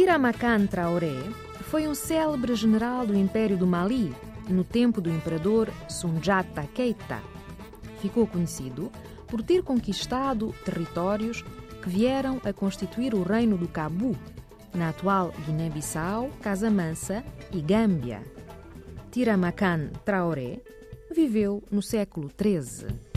Tiramacan Traoré foi um célebre general do Império do Mali no tempo do imperador Sunjata Keita. Ficou conhecido por ter conquistado territórios que vieram a constituir o Reino do Cabu, na atual Guiné-Bissau, Casamansa e Gâmbia. Tiramacan Traoré viveu no século XIII.